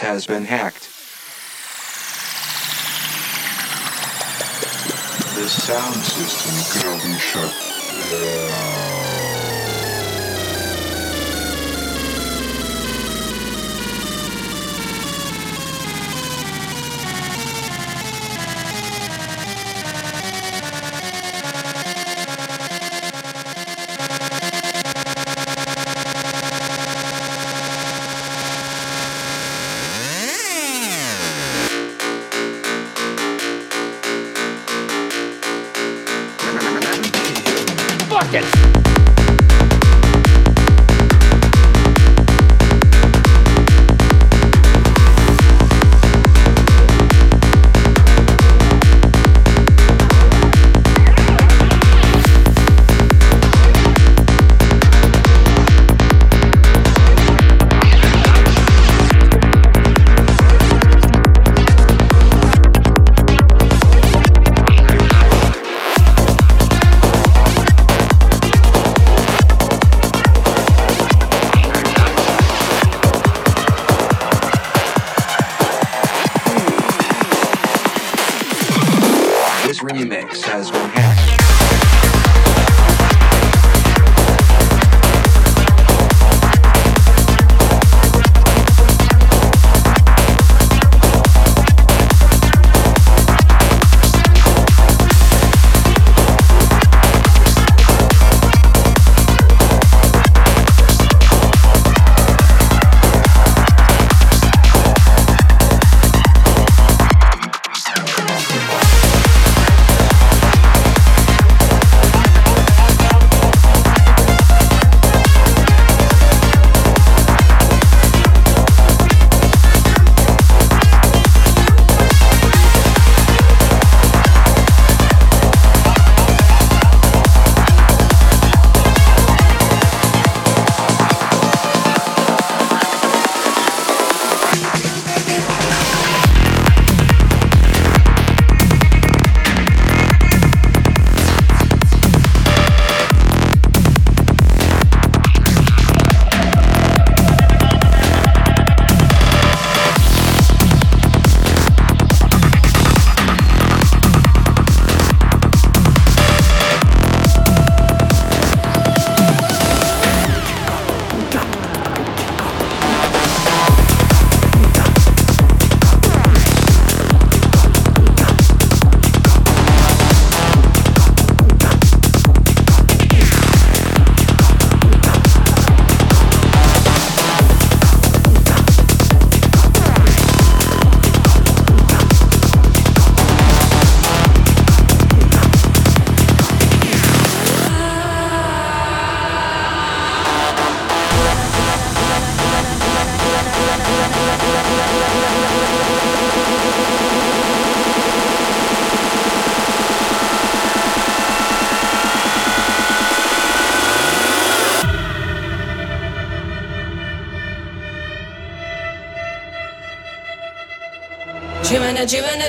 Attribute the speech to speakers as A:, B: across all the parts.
A: Has been hacked.
B: The sound system gonna be shut down.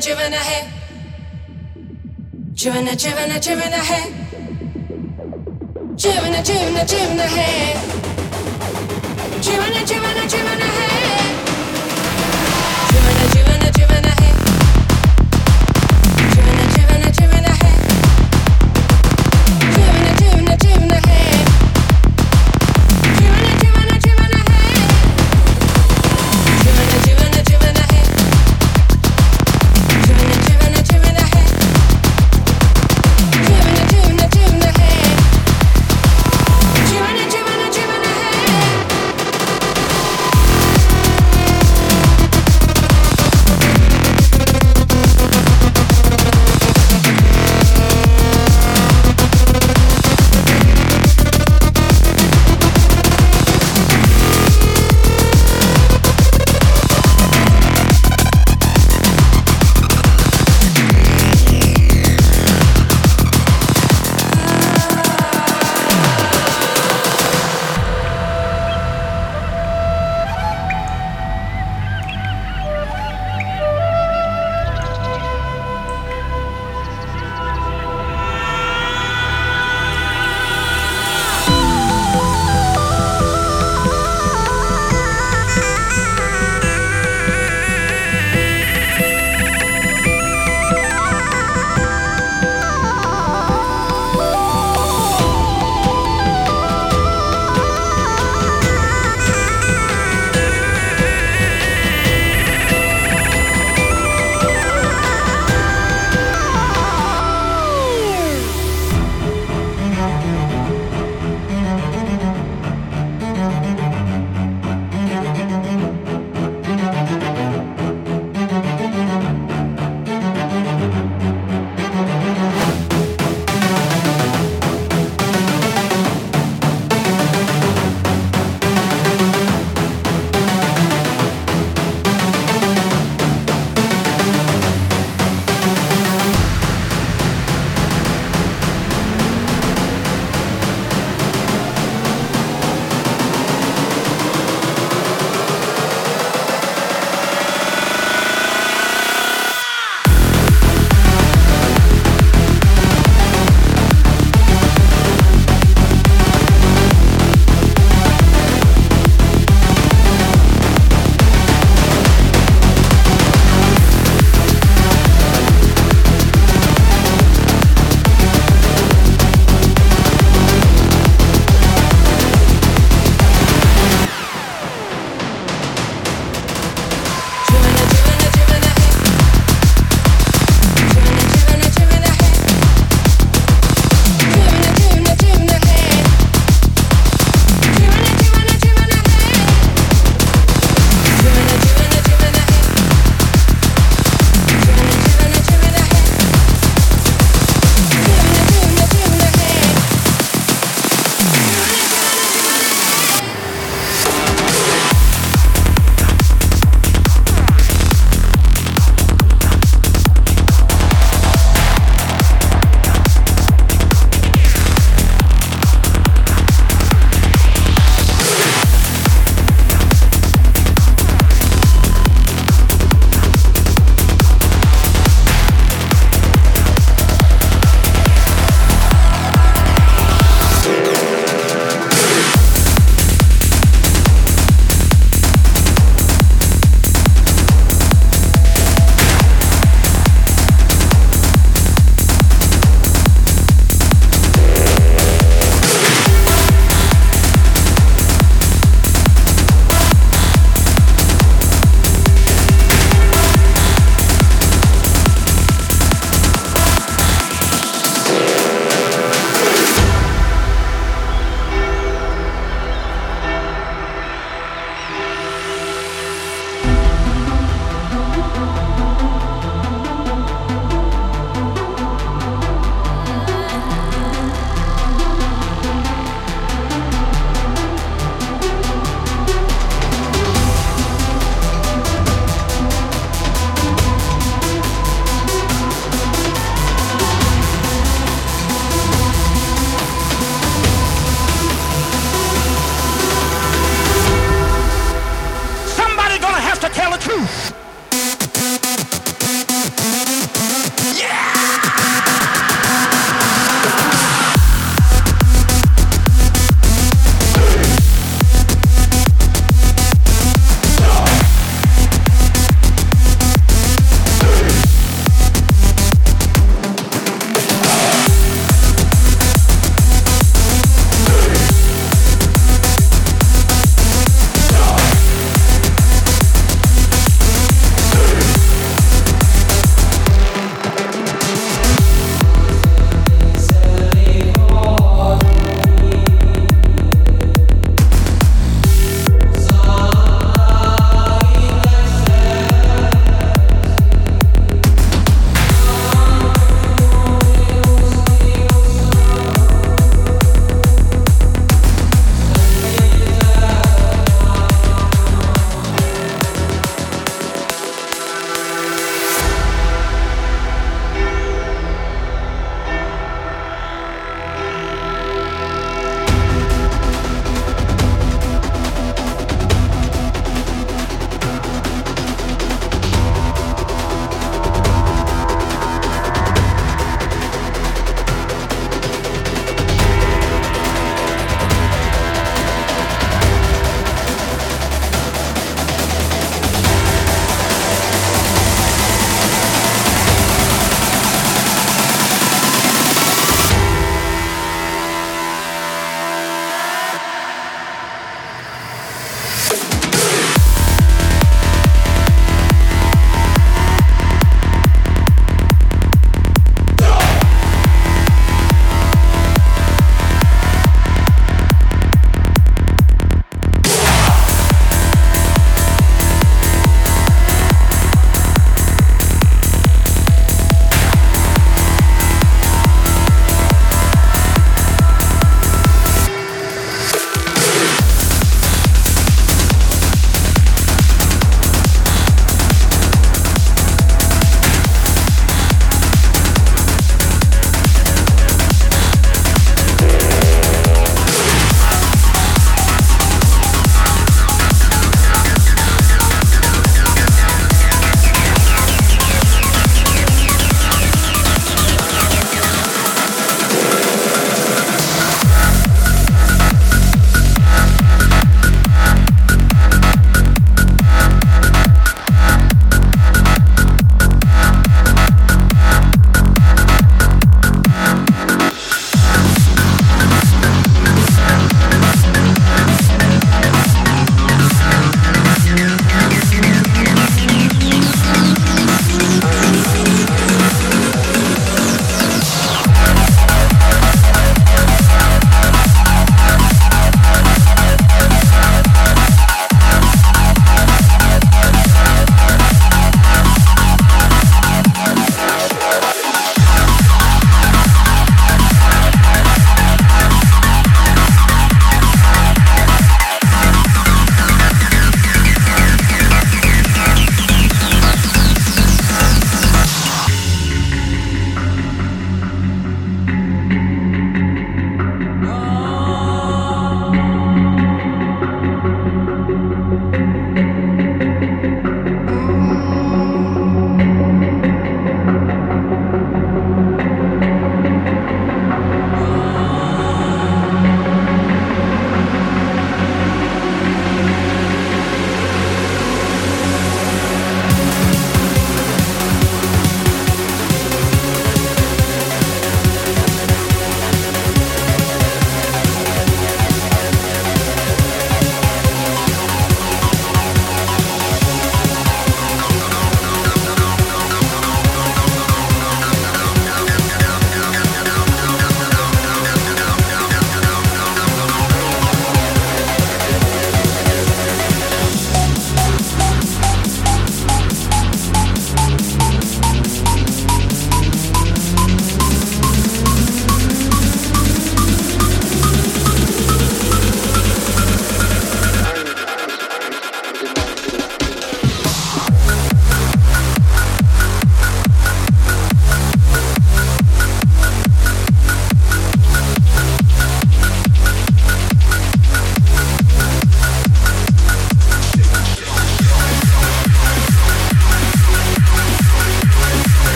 B: driven hey! Driven, driven, driven hey! Driven, driven, driven hey! Driven, driven, driven ahead.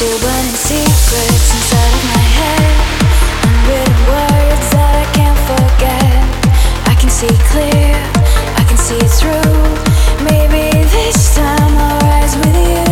B: Still burning secrets inside of my head. Unwritten words that I can't forget I can see clear, I can see it through. Maybe this time I'll rise with you.